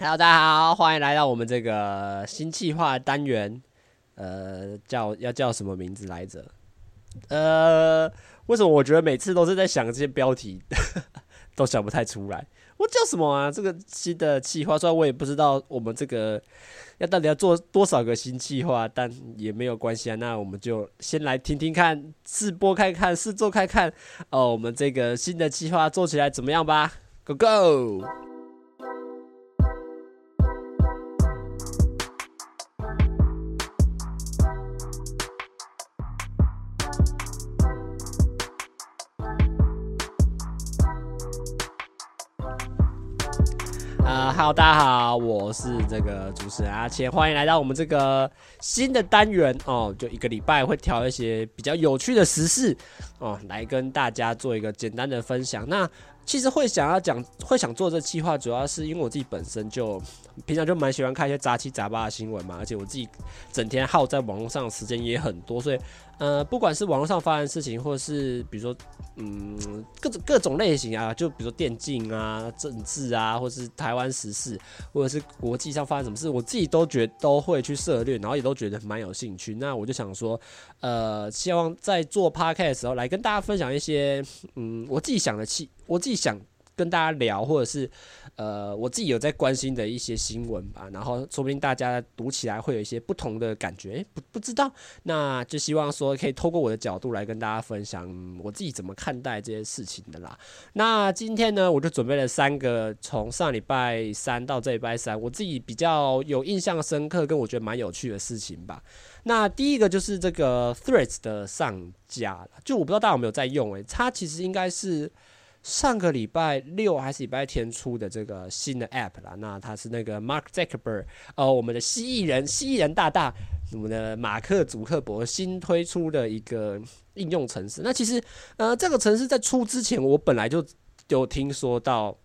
Hello，大家好，欢迎来到我们这个新企划单元。呃，叫要叫什么名字来着？呃，为什么我觉得每次都是在想这些标题，都想不太出来？我叫什么啊？这个新的企划，虽然我也不知道我们这个要到底要做多少个新企划，但也没有关系啊。那我们就先来听听看，试播看看，试做看看哦。我们这个新的企划做起来怎么样吧？Go go！，Hello，大家好，我是这个主持人阿谦，欢迎来到我们这个新的单元哦。就一个礼拜会挑一些比较有趣的时事哦，来跟大家做一个简单的分享。那其实会想要讲，会想做这企划，主要是因为我自己本身就平常就蛮喜欢看一些杂七杂八的新闻嘛，而且我自己整天耗在网络上的时间也很多，所以。呃，不管是网络上发生的事情，或者是比如说，嗯，各种各种类型啊，就比如说电竞啊、政治啊，或是台湾时事，或者是国际上发生什么事，我自己都觉都会去涉猎，然后也都觉得蛮有兴趣。那我就想说，呃，希望在做 podcast 的时候，来跟大家分享一些，嗯，我自己想的气，我自己想。跟大家聊，或者是呃，我自己有在关心的一些新闻吧，然后说不定大家读起来会有一些不同的感觉，不不知道，那就希望说可以透过我的角度来跟大家分享我自己怎么看待这些事情的啦。那今天呢，我就准备了三个，从上礼拜三到这礼拜三，我自己比较有印象深刻跟我觉得蛮有趣的事情吧。那第一个就是这个 Threads 的上架，就我不知道大家有没有在用，欸，诶，它其实应该是。上个礼拜六还是礼拜天出的这个新的 App 啦，那它是那个 Mark Zuckerberg，呃，我们的蜥蜴人，蜥蜴人大大，我们的马克·祖克伯新推出的一个应用程式。那其实，呃，这个程式在出之前，我本来就有听说到。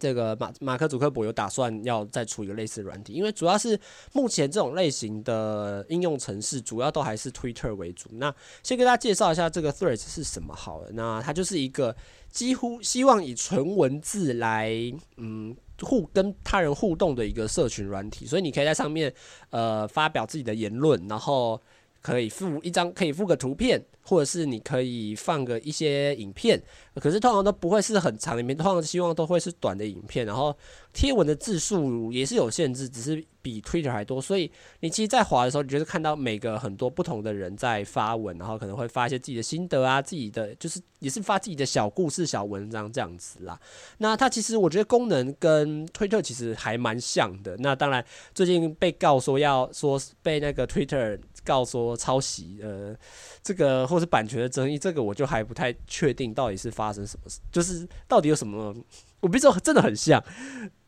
这个马马克·祖克伯有打算要再出一个类似软体，因为主要是目前这种类型的应用程式，主要都还是 Twitter 为主。那先给大家介绍一下这个 Threads 是什么好了。那它就是一个几乎希望以纯文字来嗯互跟他人互动的一个社群软体，所以你可以在上面呃发表自己的言论，然后可以附一张，可以附个图片。或者是你可以放个一些影片，可是通常都不会是很长，里面通常希望都会是短的影片，然后贴文的字数也是有限制，只是比 Twitter 还多，所以你其实，在滑的时候，你就是看到每个很多不同的人在发文，然后可能会发一些自己的心得啊，自己的就是也是发自己的小故事、小文章这样子啦。那它其实我觉得功能跟 Twitter 其实还蛮像的。那当然最近被告说要说被那个 Twitter 告说抄袭，呃，这个或是版权的争议，这个我就还不太确定到底是发发生什么事，就是到底有什么，我比如说真的很像，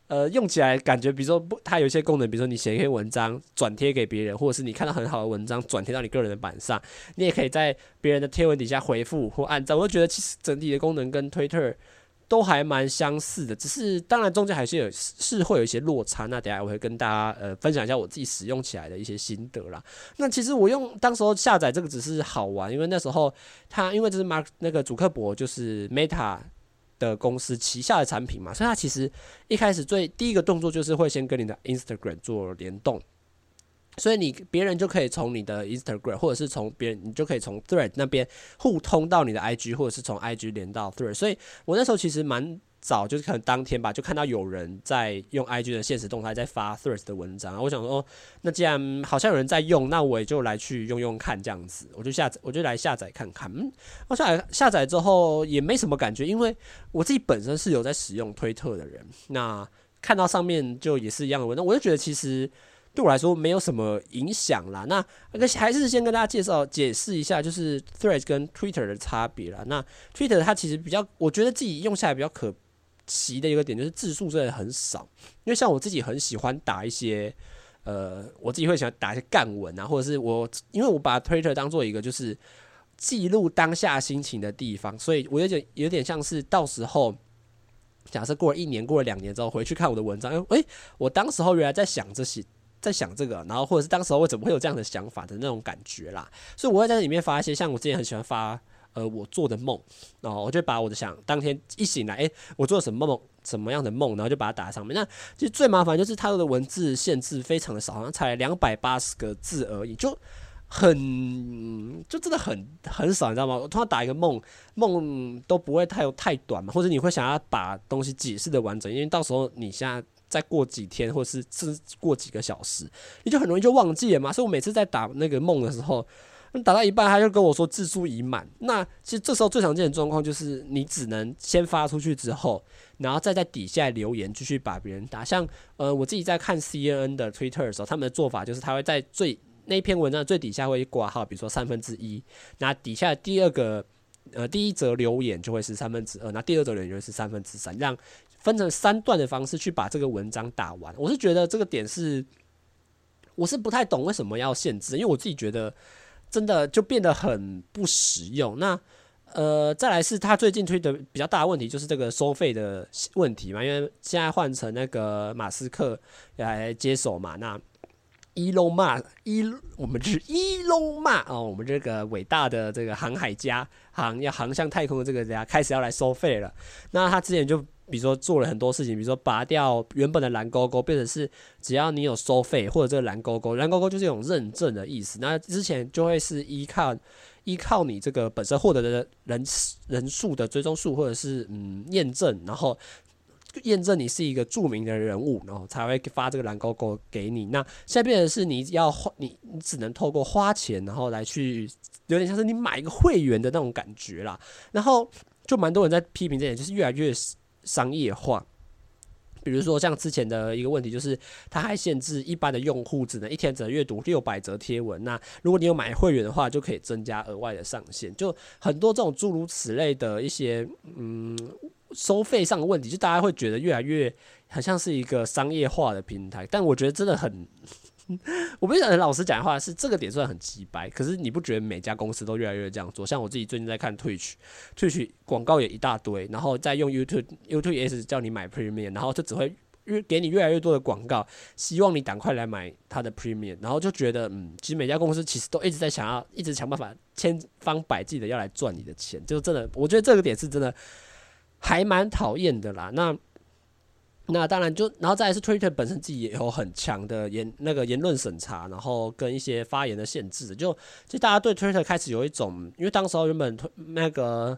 呃，用起来感觉，比如说不，它有一些功能，比如说你写一篇文章转贴给别人，或者是你看到很好的文章转贴到你个人的板上，你也可以在别人的贴文底下回复或按赞，我就觉得其实整体的功能跟 Twitter。都还蛮相似的，只是当然中间还是有是会有一些落差。那等下我会跟大家呃分享一下我自己使用起来的一些心得啦。那其实我用当时候下载这个只是好玩，因为那时候他因为这是 Mark 那个主克博就是 Meta 的公司旗下的产品嘛，所以他其实一开始最第一个动作就是会先跟你的 Instagram 做联动。所以你别人就可以从你的 Instagram，或者是从别人，你就可以从 Thread 那边互通到你的 IG，或者是从 IG 连到 Thread。所以我那时候其实蛮早，就是可能当天吧，就看到有人在用 IG 的现实动态在发 Thread 的文章。我想说，哦，那既然好像有人在用，那我也就来去用用看这样子。我就下载，我就来下载看看。嗯，我下载下载之后也没什么感觉，因为我自己本身是有在使用推特的人，那看到上面就也是一样的文章，我就觉得其实。对我来说没有什么影响啦。那那还是先跟大家介绍解释一下，就是 Threads 跟 Twitter 的差别啦。那 Twitter 它其实比较，我觉得自己用下来比较可惜的一个点就是字数真的很少。因为像我自己很喜欢打一些，呃，我自己会喜欢打一些干文啊，或者是我因为我把 Twitter 当做一个就是记录当下心情的地方，所以我有点有点像是到时候。假设过了一年，过了两年之后回去看我的文章，诶、欸，我当时候原来在想这些。在想这个，然后或者是当时我怎么会有这样的想法的那种感觉啦，所以我会在里面发一些，像我之前很喜欢发呃我做的梦，然后我就把我的想当天一醒来，诶，我做了什么梦，什么样的梦，然后就把它打在上面。那其实最麻烦就是它的文字限制非常的少，好像才两百八十个字而已，就很就真的很很少，你知道吗？我通常打一个梦，梦都不会太太短嘛，或者你会想要把东西解释的完整，因为到时候你现在。再过几天，或是是过几个小时，你就很容易就忘记了嘛。所以我每次在打那个梦的时候，打到一半，他就跟我说字数已满。那其实这时候最常见的状况就是，你只能先发出去之后，然后再在底下留言继续把别人打。像呃，我自己在看 CNN 的 Twitter 的时候，他们的做法就是，他会在最那篇文章最底下会挂号，比如说三分之一，那底下第二个呃第一则留言就会是三分之二，那第二则留言就是三分之三，让。分成三段的方式去把这个文章打完，我是觉得这个点是，我是不太懂为什么要限制，因为我自己觉得真的就变得很不实用。那呃，再来是他最近推的比较大的问题，就是这个收费的问题嘛，因为现在换成那个马斯克来接手嘛，那。伊隆马，伊我们是伊隆马哦，我们这个伟大的这个航海家，航要航向太空的这个人家开始要来收费了。那他之前就比如说做了很多事情，比如说拔掉原本的蓝勾勾，变成是只要你有收费或者这个蓝勾勾，蓝勾勾就是一种认证的意思。那之前就会是依靠依靠你这个本身获得的人人数的追踪数，或者是嗯验证，然后。验证你是一个著名的人物，然后才会发这个蓝勾勾给你。那现在变成是你要花，你你只能透过花钱，然后来去，有点像是你买一个会员的那种感觉啦。然后就蛮多人在批评这点，就是越来越商业化。比如说像之前的一个问题，就是它还限制一般的用户只能一天只能阅读六百则贴文。那如果你有买会员的话，就可以增加额外的上限。就很多这种诸如此类的一些，嗯。收费上的问题，就大家会觉得越来越好像是一个商业化的平台，但我觉得真的很，我不想很老实讲的话是这个点算很直白，可是你不觉得每家公司都越来越这样做？像我自己最近在看 Twitch，Twitch 广告也一大堆，然后再用 YouTube，YouTube 也是叫你买 Premium，然后就只会越给你越来越多的广告，希望你赶快来买它的 Premium，然后就觉得嗯，其实每家公司其实都一直在想要，一直想办法千方百计的要来赚你的钱，就真的，我觉得这个点是真的。还蛮讨厌的啦，那那当然就，然后再来是 Twitter 本身自己也有很强的言那个言论审查，然后跟一些发言的限制，就就大家对 Twitter 开始有一种，因为当时候原本那个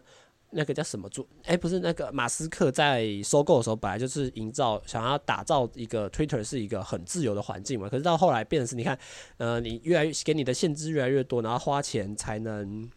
那个叫什么主，哎，不是那个马斯克在收购的时候，本来就是营造想要打造一个 Twitter 是一个很自由的环境嘛，可是到后来变成是，你看，呃，你越来越给你的限制越来越多，然后花钱才能。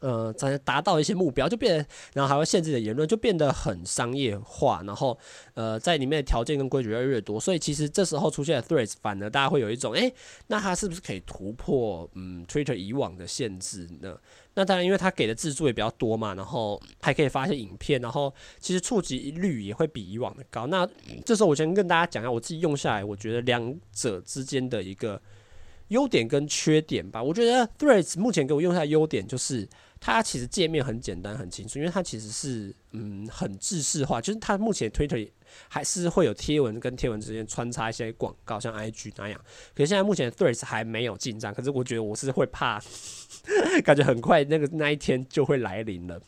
呃，才达到一些目标，就变，然后还会限制的言论，就变得很商业化。然后，呃，在里面的条件跟规矩越来越多，所以其实这时候出现的 Threads，反而大家会有一种，诶，那它是不是可以突破嗯 Twitter 以往的限制呢？那当然，因为它给的字数也比较多嘛，然后还可以发一些影片，然后其实触及率也会比以往的高。那这时候我先跟大家讲一下，我自己用下来，我觉得两者之间的一个优点跟缺点吧。我觉得 Threads 目前给我用下来优点就是。它其实界面很简单很清楚，因为它其实是嗯很制式化，就是它目前 Twitter 还是会有贴文跟贴文之间穿插一些广告，像 IG 那样。可是现在目前 Threads 还没有进账，可是我觉得我是会怕，感觉很快那个那一天就会来临了。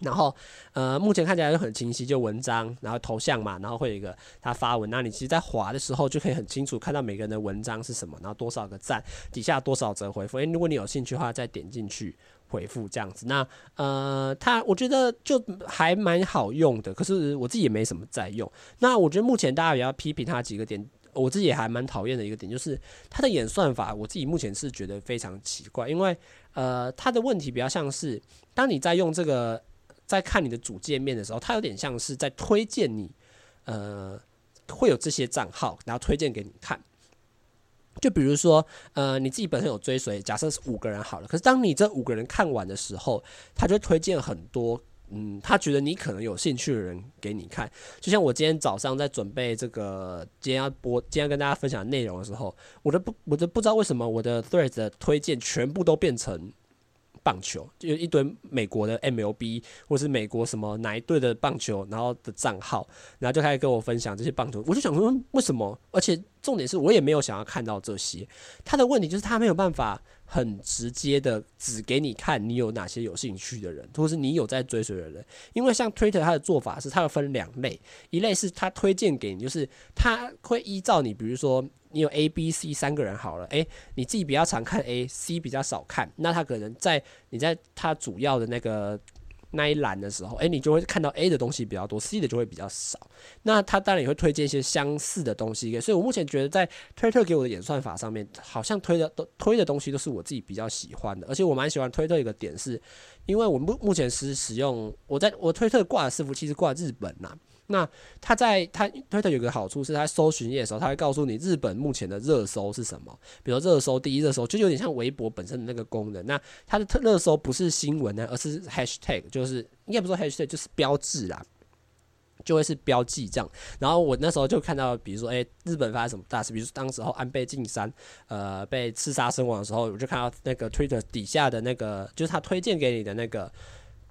然后呃，目前看起来就很清晰，就文章，然后头像嘛，然后会有一个他发文，那你其实，在滑的时候就可以很清楚看到每个人的文章是什么，然后多少个赞，底下多少则回复。诶，如果你有兴趣的话，再点进去。回复这样子，那呃，它我觉得就还蛮好用的，可是我自己也没什么在用。那我觉得目前大家也要批评它几个点，我自己也还蛮讨厌的一个点，就是它的演算法，我自己目前是觉得非常奇怪，因为呃，它的问题比较像是，当你在用这个在看你的主界面的时候，它有点像是在推荐你，呃，会有这些账号，然后推荐给你看。就比如说，呃，你自己本身有追随，假设是五个人好了。可是当你这五个人看完的时候，他就推荐很多，嗯，他觉得你可能有兴趣的人给你看。就像我今天早上在准备这个今天要播、今天要跟大家分享内容的时候，我都不，我都不知道为什么我的 Thread 的推荐全部都变成棒球，就一堆美国的 MLB 或是美国什么哪一队的棒球，然后的账号，然后就开始跟我分享这些棒球。我就想说，为什么？而且重点是我也没有想要看到这些。他的问题就是他没有办法很直接的只给你看你有哪些有兴趣的人，或是你有在追随的人。因为像 Twitter 他的做法是，他会分两类，一类是他推荐给你，就是他会依照你，比如说。你有 A、B、C 三个人好了，诶、你自己比较常看 A，C 比较少看，那他可能在你在他主要的那个那一栏的时候，诶、你就会看到 A 的东西比较多，C 的就会比较少。那他当然也会推荐一些相似的东西给，所以我目前觉得在推特给我的演算法上面，好像推的都推的东西都是我自己比较喜欢的，而且我蛮喜欢推特一个点是，因为我目目前是使用我在我推特挂的伺服器是挂日本呐、啊。那他在他推特有个好处是，他搜寻页的时候，他会告诉你日本目前的热搜是什么。比如热搜第一热搜，就有点像微博本身的那个功能。那它的特热搜不是新闻呢，而是 hashtag，就是应该不说 hashtag，就是标志啦，就会是标记这样。然后我那时候就看到，比如说，诶、日本发生什么大事？比如说当时候安倍晋三呃被刺杀身亡的时候，我就看到那个推特底下的那个，就是他推荐给你的那个。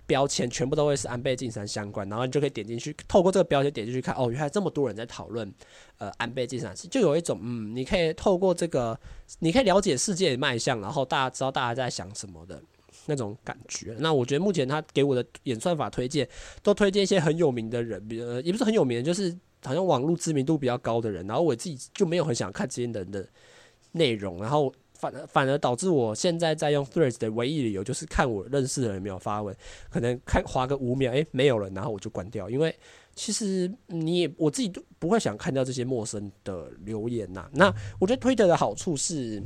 标签全部都会是安倍晋三相关，然后你就可以点进去，透过这个标签点进去看，哦，原来这么多人在讨论，呃，安倍晋三，就有一种，嗯，你可以透过这个，你可以了解世界的脉象，然后大家知道大家在想什么的那种感觉。那我觉得目前他给我的演算法推荐，都推荐一些很有名的人，比如也不是很有名，就是好像网络知名度比较高的人，然后我自己就没有很想看这些人的内容，然后。反而反而导致我现在在用 Threads 的唯一理由就是看我认识的人没有发文，可能看划个五秒，诶、欸，没有了，然后我就关掉，因为其实你也我自己都不会想看到这些陌生的留言呐。那我觉得 Twitter 的好处是。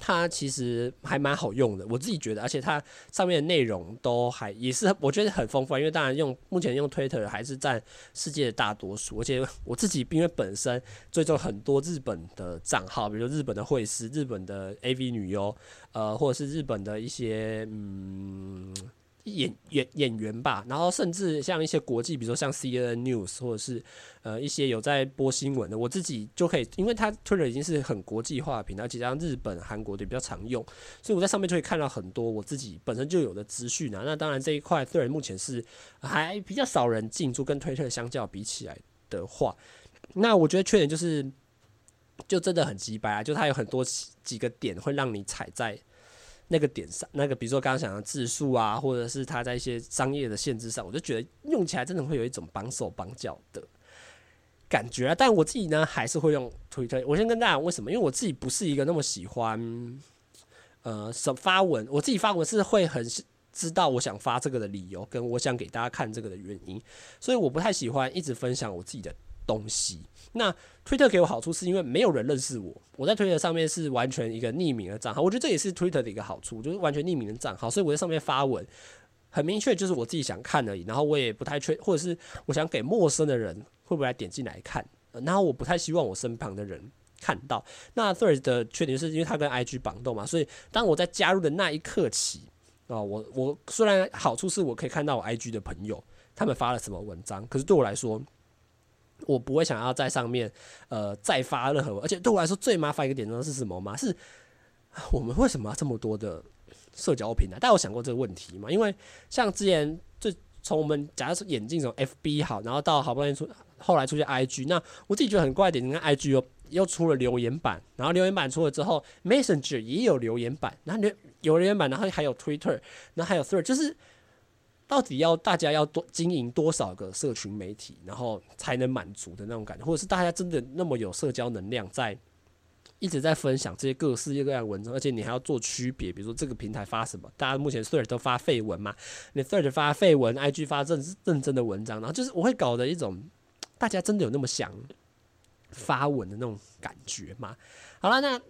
它其实还蛮好用的，我自己觉得，而且它上面的内容都还也是我觉得很丰富，因为当然用目前用 Twitter 还是占世界的大多数，而且我自己因为本身追踪很多日本的账号，比如说日本的会师、日本的 AV 女优，呃，或者是日本的一些嗯。演演演员吧，然后甚至像一些国际，比如说像 CNN News 或者是呃一些有在播新闻的，我自己就可以，因为它 Twitter 已经是很国际化的平台，而且像日本、韩国的比较常用，所以我在上面就可以看到很多我自己本身就有的资讯啊。那当然这一块 Twitter 目前是还比较少人进驻，跟 Twitter 相较比起来的话，那我觉得缺点就是就真的很鸡掰啊，就它有很多几个点会让你踩在。那个点上，那个比如说刚刚讲的字数啊，或者是它在一些商业的限制上，我就觉得用起来真的会有一种绑手绑脚的感觉啊。但我自己呢，还是会用推特。我先跟大家为什么，因为我自己不是一个那么喜欢呃什发文，我自己发文是会很知道我想发这个的理由，跟我想给大家看这个的原因，所以我不太喜欢一直分享我自己的东西。那推特给我好处是因为没有人认识我，我在推特上面是完全一个匿名的账号，我觉得这也是推特的一个好处，就是完全匿名的账号，所以我在上面发文很明确，就是我自己想看而已，然后我也不太确，或者是我想给陌生的人会不会来点进来看，然后我不太希望我身旁的人看到。那 Thread 的缺点是因为它跟 IG 绑动嘛，所以当我在加入的那一刻起啊，我我虽然好处是我可以看到我 IG 的朋友他们发了什么文章，可是对我来说。我不会想要在上面，呃，再发任何，而且对我来说最麻烦一个点呢是什么吗？是我们为什么要这么多的社交平台？大家有想过这个问题吗？因为像之前就从我们假如说眼镜从 FB 好，然后到好不容易出，后来出现 IG，那我自己觉得很怪点，你看 IG 又又出了留言板，然后留言板出了之后，Messenger 也有留言板，然后留有留言板，然后还有 Twitter，然后还有 Thread，就是。到底要大家要多经营多少个社群媒体，然后才能满足的那种感觉，或者是大家真的那么有社交能量，在一直在分享这些各式各样的文章，而且你还要做区别，比如说这个平台发什么，大家目前 third 都发废文嘛，你 third 发废文，IG 发认认真的文章，然后就是我会搞的一种，大家真的有那么想发文的那种感觉吗？好了，那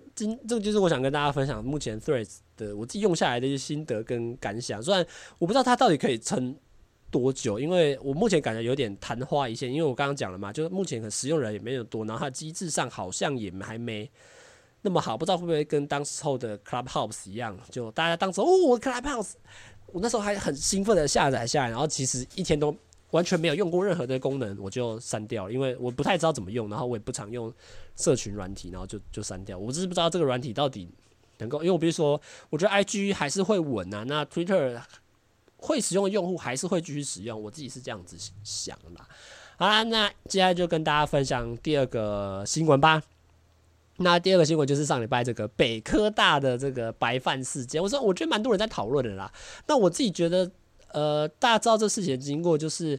这个就是我想跟大家分享目前 Threads 的我自己用下来的一些心得跟感想。虽然我不知道它到底可以撑多久，因为我目前感觉有点昙花一现。因为我刚刚讲了嘛，就是目前可使用人也没有多，然后它机制上好像也还没那么好，不知道会不会跟当时候的 Clubhouse 一样，就大家当时哦，我 Clubhouse，我那时候还很兴奋的下载下来，然后其实一天都。完全没有用过任何的功能，我就删掉了，因为我不太知道怎么用，然后我也不常用社群软体，然后就就删掉。我只是不知道这个软体到底能够，因为我比如说，我觉得 IG 还是会稳啊，那 Twitter 会使用的用户还是会继续使用，我自己是这样子想的。好啦，那接下来就跟大家分享第二个新闻吧。那第二个新闻就是上礼拜这个北科大的这个白饭事件，我说我觉得蛮多人在讨论的啦。那我自己觉得，呃，大家知道这事情的经过就是。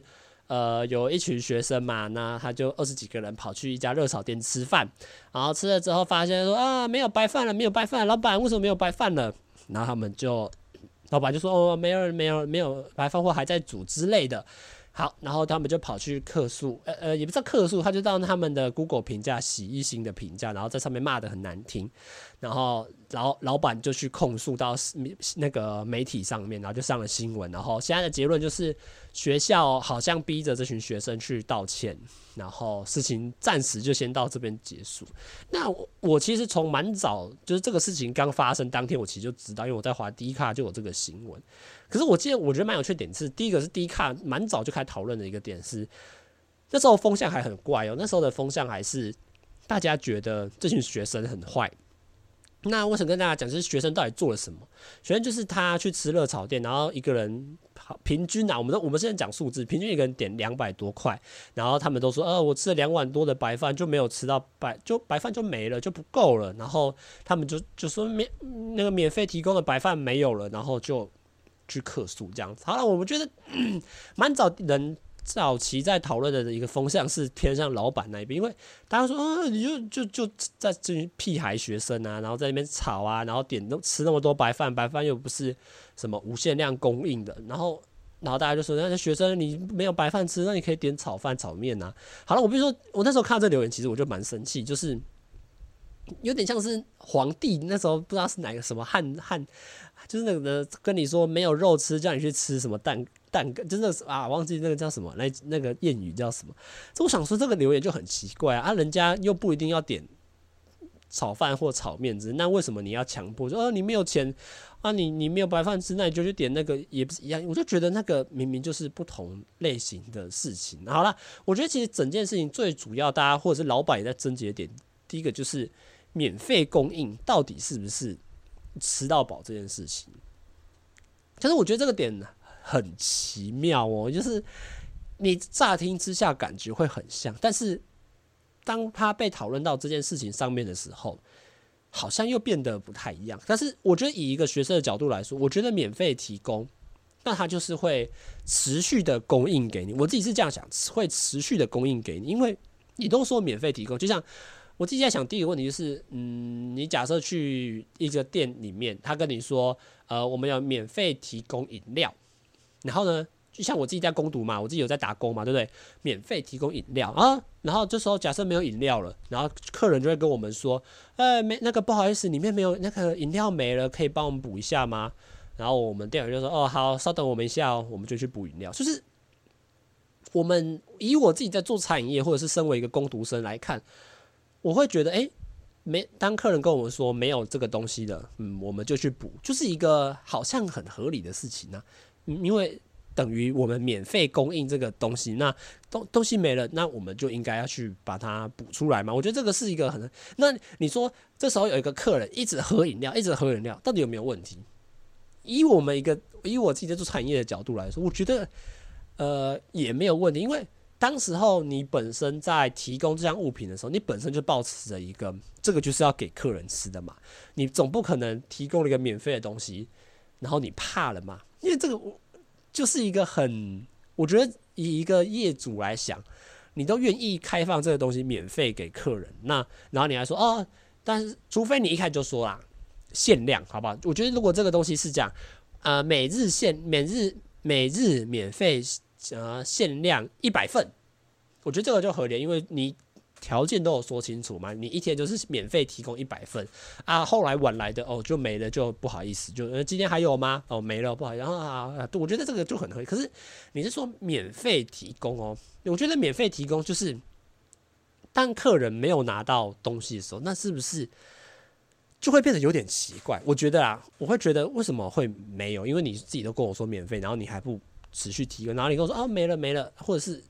呃，有一群学生嘛，那他就二十几个人跑去一家热炒店吃饭，然后吃了之后发现说啊，没有白饭了，没有白饭，老板为什么没有白饭了？然后他们就，老板就说哦，没有，没有，没有白饭或还在煮之类的。好，然后他们就跑去客诉，呃呃，也不知道客诉，他就到他们的 Google 评价洗一星的评价，然后在上面骂得很难听，然后然后老板就去控诉到那个媒体上面，然后就上了新闻，然后现在的结论就是。学校好像逼着这群学生去道歉，然后事情暂时就先到这边结束。那我，其实从蛮早，就是这个事情刚发生当天，我其实就知道，因为我在滑 D 卡就有这个新闻。可是我记得，我觉得蛮有趣的点是，第一个是 D 卡蛮早就开始讨论的一个点是，那时候风向还很怪哦，那时候的风向还是大家觉得这群学生很坏。那我想跟大家讲，就是学生到底做了什么？学生就是他去吃热炒店，然后一个人平均啊，我们都我们现在讲数字，平均一个人点两百多块，然后他们都说，呃，我吃了两碗多的白饭，就没有吃到白，就白饭就没了，就不够了。然后他们就就说免那个免费提供的白饭没有了，然后就去客诉这样子。好了，我们觉得蛮早人。早期在讨论的一个风向是偏向老板那一边，因为大家说啊，你就就就在这些屁孩学生啊，然后在那边吵啊，然后点都吃那么多白饭，白饭又不是什么无限量供应的，然后然后大家就说，那些学生你没有白饭吃，那你可以点炒饭、炒面啊。好了，我比如说我那时候看到这留言，其实我就蛮生气，就是有点像是皇帝那时候不知道是哪个什么汉汉，就是那个跟你说没有肉吃，叫你去吃什么蛋。蛋真的是啊，忘记那个叫什么，那那个谚语叫什么？这我想说，这个留言就很奇怪啊，人家又不一定要点炒饭或炒面子，那为什么你要强迫说，哦，你没有钱啊，你你没有白饭吃，那你就去点那个也不是一样？我就觉得那个明明就是不同类型的事情。好了，我觉得其实整件事情最主要，大家或者是老板也在争执点，第一个就是免费供应到底是不是吃到饱这件事情。其实我觉得这个点。很奇妙哦，就是你乍听之下感觉会很像，但是当他被讨论到这件事情上面的时候，好像又变得不太一样。但是我觉得以一个学生的角度来说，我觉得免费提供，那他就是会持续的供应给你。我自己是这样想，会持续的供应给你，因为你都说免费提供，就像我自己在想，第一个问题就是，嗯，你假设去一个店里面，他跟你说，呃，我们要免费提供饮料。然后呢，就像我自己在攻读嘛，我自己有在打工嘛，对不对？免费提供饮料啊。然后这时候假设没有饮料了，然后客人就会跟我们说：“呃，没那个不好意思，里面没有那个饮料没了，可以帮我们补一下吗？”然后我们店员就说：“哦，好，稍等我们一下哦，我们就去补饮料。”就是我们以我自己在做餐饮业，或者是身为一个工读生来看，我会觉得，哎，没当客人跟我们说没有这个东西的，嗯，我们就去补，就是一个好像很合理的事情呢、因为等于我们免费供应这个东西，那东东西没了，那我们就应该要去把它补出来嘛。我觉得这个是一个很……那你说这时候有一个客人一直喝饮料，一直喝饮料，到底有没有问题？以我们一个以我自己在做产业的角度来说，我觉得呃也没有问题，因为当时候你本身在提供这项物品的时候，你本身就抱持着一个这个就是要给客人吃的嘛，你总不可能提供了一个免费的东西，然后你怕了嘛？因为这个就是一个很，我觉得以一个业主来想，你都愿意开放这个东西免费给客人，那然后你还说哦，但是除非你一开始就说啦，限量，好不好？我觉得如果这个东西是这样，呃，每日限每日每日免费呃限量一百份，我觉得这个就合理，因为你。条件都有说清楚嘛？你一天就是免费提供一百份啊，后来晚来的哦就没了，就不好意思，就今天还有吗？哦没了，不好意思。然后啊，我觉得这个就很合理。可是你是说免费提供哦？我觉得免费提供就是当客人没有拿到东西的时候，那是不是就会变得有点奇怪？我觉得啊，我会觉得为什么会没有？因为你自己都跟我说免费，然后你还不持续提供，然后你跟我说啊没了没了，或者是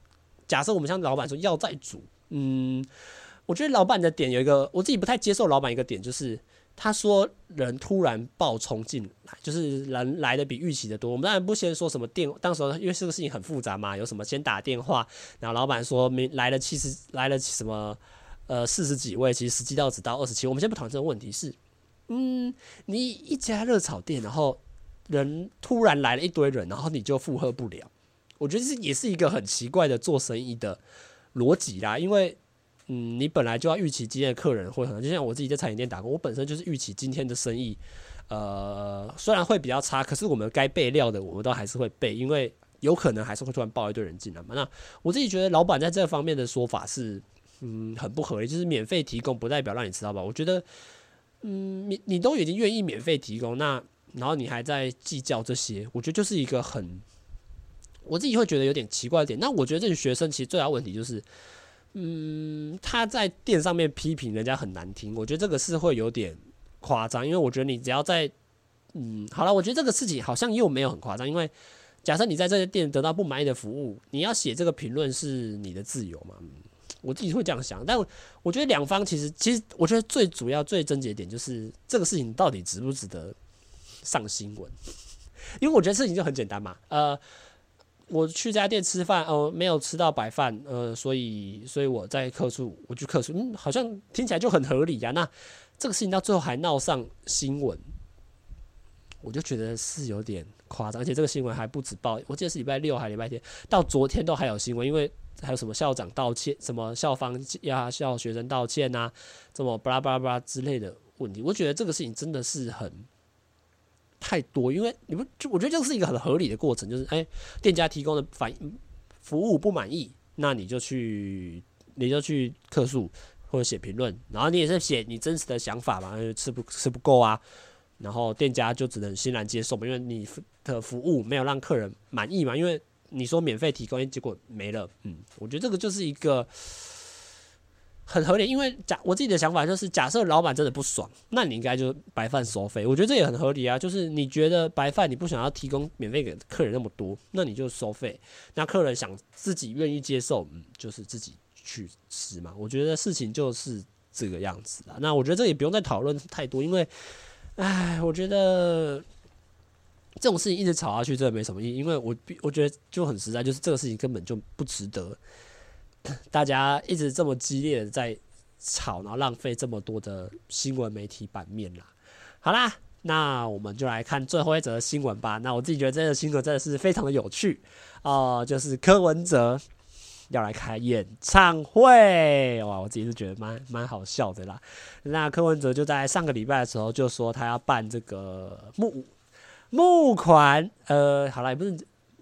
假设我们像老板说要再煮。嗯，我觉得老板的点有一个，我自己不太接受老板一个点，就是他说人突然暴冲进来，就是人来的比预期的多。我们当然不先说什么电，当时因为这个事情很复杂嘛，有什么先打电话，然后老板说没来了七十，来了什么呃四十几位，其实实际到只到二十七。我们先不讨论这个问题是，嗯，你一家热炒店，然后人突然来了一堆人，然后你就负荷不了。我觉得这也是一个很奇怪的做生意的逻辑啦，因为。嗯，你本来就要预期今天的客人会很，就像我自己在餐饮店打工，我本身就是预期今天的生意，呃，虽然会比较差，可是我们该备料的，我们都还是会备，因为有可能还是会突然爆一堆人进来嘛。那我自己觉得老板在这方面的说法是，嗯，很不合理，就是免费提供不代表让你吃到饱。我觉得，嗯，你你都已经愿意免费提供，那然后你还在计较这些，我觉得就是一个很，我自己会觉得有点奇怪的点。那我觉得这些学生其实最大问题就是。嗯，他在店上面批评人家很难听，我觉得这个是会有点夸张，因为我觉得你只要在，嗯，好了，我觉得这个事情好像又没有很夸张，因为假设你在这些店得到不满意的服务，你要写这个评论是你的自由嘛，我自己会这样想，但我觉得两方其实，其实我觉得最主要最症结点就是这个事情到底值不值得上新闻，因为我觉得事情就很简单嘛，呃。我去这家店吃饭，哦，没有吃到白饭，呃，所以，所以我在客诉，我去客诉，嗯，好像听起来就很合理呀。那这个事情到最后还闹上新闻，我就觉得是有点夸张，而且这个新闻还不止报，我记得是礼拜六还礼拜天，到昨天都还有新闻，因为还有什么校长道歉，什么校方要校学生道歉呐，什么巴拉巴拉巴拉之类的问题，我觉得这个事情真的是很。太多，因为你不就我觉得这是一个很合理的过程，就是哎、店家提供的反应服务不满意，那你就去你就去客诉或者写评论，然后你也是写你真实的想法嘛，吃不吃不够啊，然后店家就只能欣然接受嘛，因为你的服务没有让客人满意嘛，因为你说免费提供，结果没了，嗯，我觉得这个就是一个。很合理，因为假我自己的想法就是，假设老板真的不爽，那你应该就白饭收费。我觉得这也很合理啊，就是你觉得白饭你不想要提供免费给客人那么多，那你就收费。那客人想自己愿意接受，嗯，就是自己去吃嘛。我觉得事情就是这个样子啊。那我觉得这也不用再讨论太多，因为，唉，我觉得这种事情一直吵下去真的没什么意义，因为我我觉得就很实在，就是这个事情根本就不值得。大家一直这么激烈的在吵，然后浪费这么多的新闻媒体版面啦。好啦，那我们就来看最后一则新闻吧。那我自己觉得这个新闻真的是非常的有趣哦、就是柯文哲要来开演唱会哇，我自己是觉得蛮蛮好笑的啦。那柯文哲就在上个礼拜的时候就说他要办这个募募款，呃，好啦，也不是。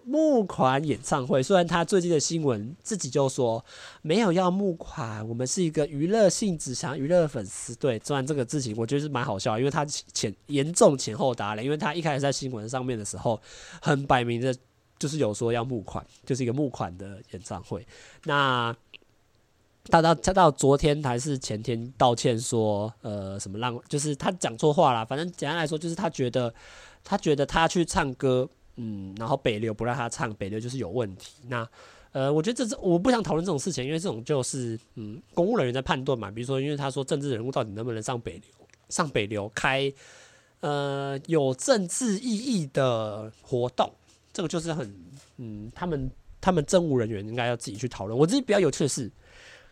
募款演唱会，虽然他最近的新闻自己就说没有要募款，我们是一个娱乐性质，想娱乐粉丝。对，虽然这个事情我觉得是蛮好笑，因为他前严重前后打脸，因为他一开始在新闻上面的时候很摆明的，就是有说要募款，就是一个募款的演唱会。那他到他到昨天还是前天道歉说，呃，什么让就是他讲错话啦，反正简单来说就是他觉得他觉得他去唱歌。嗯，然后北流不让他唱，北流就是有问题。那，呃，我觉得这是我不想讨论这种事情，因为这种就是嗯，公务人员在判断嘛。比如说，因为他说政治人物到底能不能上北流，上北流开呃有政治意义的活动，这个就是很嗯，他们他们政务人员应该要自己去讨论。我自己比较有趣的是，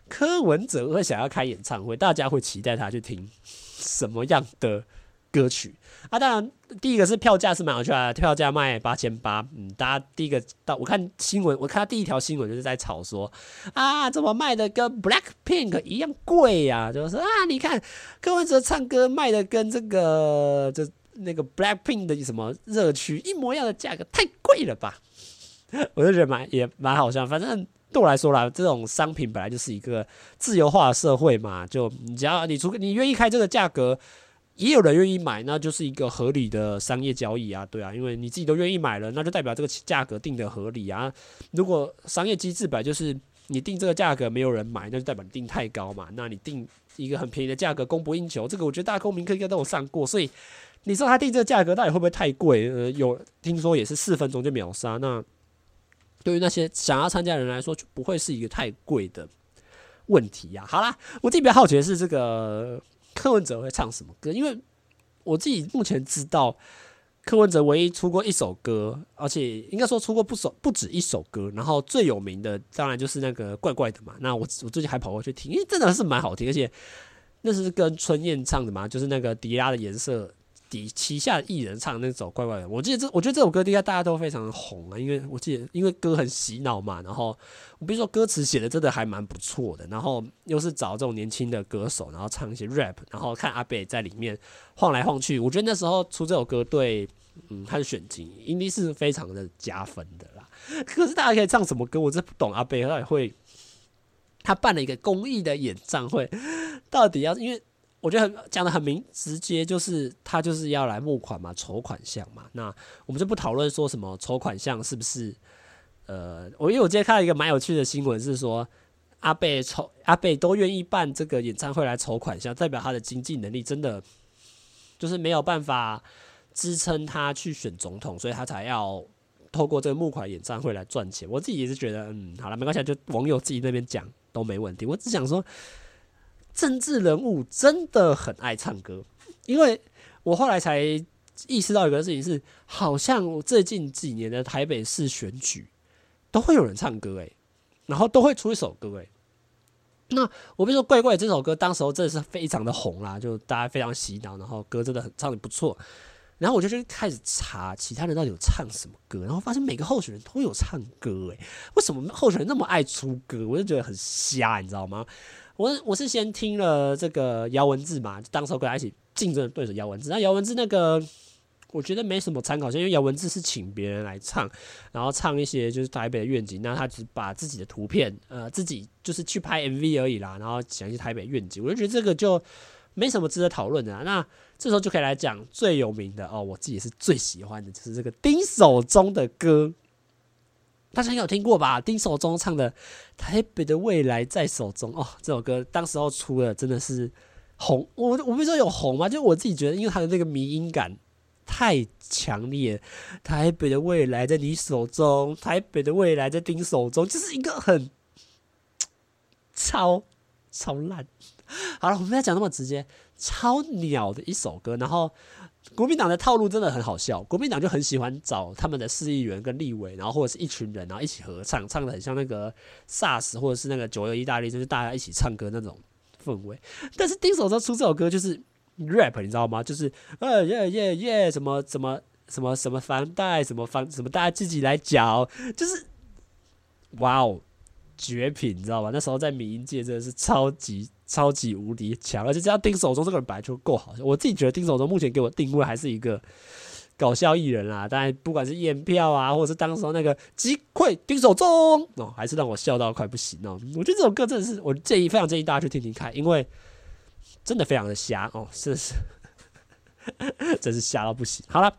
柯文哲会想要开演唱会，大家会期待他去听什么样的歌曲啊，当然第一个是票价是蛮有趣的，票价卖八千八，嗯，大家第一个到我看新闻，我看他第一条新闻就是在吵说啊，怎么卖的跟 Black Pink 一样贵呀？就是啊，你看柯文哲唱歌卖的跟这个这那个 Black Pink 的什么热区一模一样的价格，太贵了吧？我就觉得蛮也蛮好笑，反正对我来说啦，这种商品本来就是一个自由化的社会嘛，就你只要你除你愿意开这个价格。也有人愿意买，那就是一个合理的商业交易啊，对啊，因为你自己都愿意买了，那就代表这个价格定得合理啊。如果商业机制本来就是你定这个价格没有人买，那就代表你定太高嘛。那你定一个很便宜的价格供不应求，这个我觉得大家公民课应该都有上过，所以你说他定这个价格到底会不会太贵？呃，有听说也是四分钟就秒杀，那对于那些想要参加的人来说，就不会是一个太贵的问题呀、啊。好啦，我自己比较好奇的是这个。柯文哲会唱什么歌？因为我自己目前知道。柯文哲唯一出过一首歌，而且应该说出过不首不止一首歌，然后最有名的当然就是那个怪怪的嘛。那我我最近还跑过去听，因为真的是蛮好听，而且那是跟春燕唱的嘛，就是那个迪拉的颜色底旗下艺人唱那首怪怪的。我记得这，我觉得这首歌应该大家都非常红啊，因为我记得因为歌很洗脑嘛，然后我比如说歌词写的真的还蛮不错的，然后又是找这种年轻的歌手，然后唱一些 rap，然后看阿北在里面晃来晃去，我觉得那时候出这首歌对。嗯，他的选情一定是非常的加分的啦。可是大家可以唱什么歌？我真不懂。阿贝到底会，他办了一个公益的演唱会，到底要？因为我觉得很讲得很明直接，就是他就是要来募款嘛，筹款项嘛。那我们就不讨论说什么筹款项是不是？呃，我因为我今天看到一个蛮有趣的新闻，是说阿贝筹阿贝都愿意办这个演唱会来筹款项，代表他的经济能力真的就是没有办法。支撑他去选总统，所以他才要透过这个募款演唱会来赚钱。我自己也是觉得，嗯，好了，没关系，就网友自己那边讲都没问题。我只想说，政治人物真的很爱唱歌，因为我后来才意识到一个事情是，好像最近几年的台北市选举都会有人唱歌，诶，然后都会出一首歌，诶。那我比如说怪怪这首歌，当时候真的是非常的红啦，就大家非常洗脑，然后歌真的很唱得不错。然后我就去开始查其他人到底有唱什么歌，然后发现每个候选人都有唱歌，诶，为什么候选人那么爱出歌？我就觉得很瞎，你知道吗？我我是先听了这个姚文智嘛，当时候跟他一起竞争的对手姚文智，那姚文智那个我觉得没什么参考性，因为姚文智是请别人来唱，然后唱一些就是台北的愿景，那他只把自己的图片，呃，自己就是去拍 MV 而已啦，然后讲一些台北愿景，我就觉得这个就。没什么值得讨论的，那这时候就可以来讲最有名的哦，我自己是最喜欢的，就是这个丁守中的歌，大家应该有听过吧？丁守中唱的《台北的未来在手中》哦，这首歌当时候出了，真的是红。我我不是说有红吗？就我自己觉得，因为他的那个迷音感太强烈，台北的未来在你手中，台北的未来在丁守中，就是一个很 超超烂。好了，我们不要讲那么直接，超鸟的一首歌。然后国民党的套路真的很好笑，国民党就很喜欢找他们的市议员跟立委，然后或者是一群人，然后一起合唱，唱的很像那个 SARS 或者是那个九二意大利，就是大家一起唱歌那种氛围。但是丁守中出这首歌就是 rap，你知道吗？就是呃耶耶耶，什么什么什么什么房贷，什么房什么大家自己来缴，就是哇哦。绝品，你知道吧？那时候在民音界真的是超级超级无敌强，而且只要丁守中这个人本来就够好。我自己觉得丁守中目前给我定位还是一个搞笑艺人啦。当然，不管是验票啊，或者是当时那个击溃丁守中哦，还是让我笑到快不行哦。我觉得这首歌真的是我建议非常建议大家去听听看，因为真的非常的瞎哦，真是 真是瞎到不行。好了，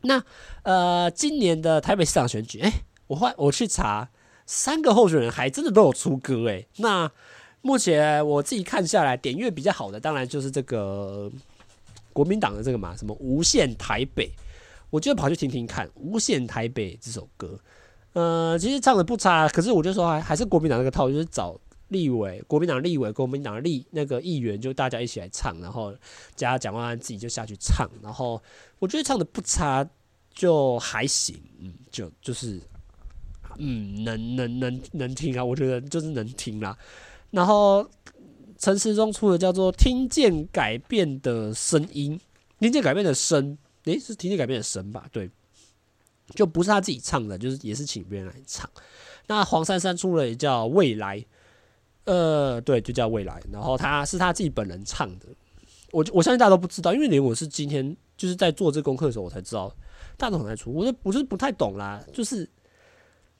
那呃，今年的台北市长选举，哎、欸，我换我去查。三个候选人还真的都有出歌诶，那目前我自己看下来，点阅比较好的当然就是这个国民党的这个嘛，什么无限台北，我就跑去听听看无限台北这首歌。呃，其实唱的不差，可是我就说还还是国民党那个套，就是找立委，国民党立委，国民党立那个议员，就大家一起来唱，然后加蒋万安自己就下去唱，然后我觉得唱的不差，就还行，嗯，就就是。嗯，能能能能听啊，我觉得就是能听啦。然后陈时中出的叫做《听见改变的声音》，听见改变的声，诶、是听见改变的声吧？对，就不是他自己唱的，就是也是请别人来唱。那黄珊珊出了也叫《未来》，呃，对，就叫《未来》。然后他是他自己本人唱的，我我相信大家都不知道，因为连我是今天就是在做这功课的时候，我才知道大家都很爱出，我就我是不太懂啦，就是。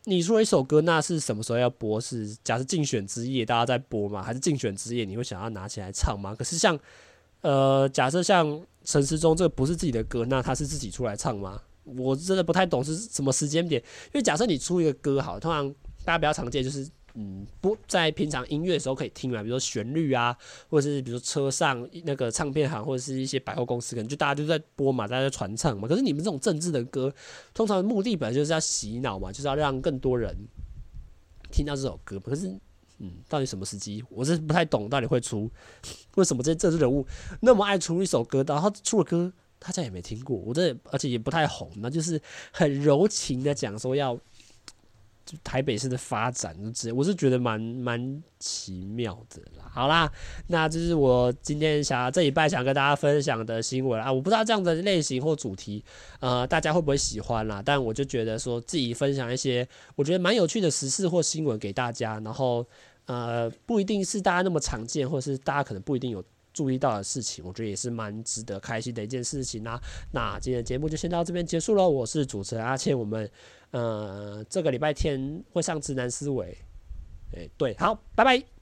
你说一首歌，那是什么时候要播？是假设竞选之夜大家在播吗？还是竞选之夜你会想要拿起来唱吗？可是像呃，假设像陈时中这个不是自己的歌，那他是自己出来唱吗？我真的不太懂是什么时间点。因为假设你出一个歌好，通常大家比较常见就是。嗯，不在平常音乐的时候可以听嘛，比如说旋律啊，或者是比如说车上那个唱片行或者是一些百货公司，可能就大家就在播嘛，大家在传唱嘛。可是你们这种政治的歌，通常目的本来就是要洗脑嘛，就是要让更多人听到这首歌。可是嗯，到底什么时机？我是不太懂，到底会出为什么这些政治人物那么爱出一首歌，然后出了歌大家也没听过，我这而且也不太红，那就是很柔情的讲说要。台北市的发展，我是觉得蛮蛮奇妙的啦。好啦，那这是我今天想要这礼拜想跟大家分享的新闻啊。我不知道这样的类型或主题，呃，大家会不会喜欢啦？但我就觉得说自己分享一些我觉得蛮有趣的时事或新闻给大家，然后呃，不一定是大家那么常见，或是大家可能不一定有注意到的事情，我觉得也是蛮值得开心的一件事情啦。那今天的节目就先到这边结束了。我是主持人阿倩，我们。呃，这个礼拜天会上直男思维，诶，对，好，拜拜。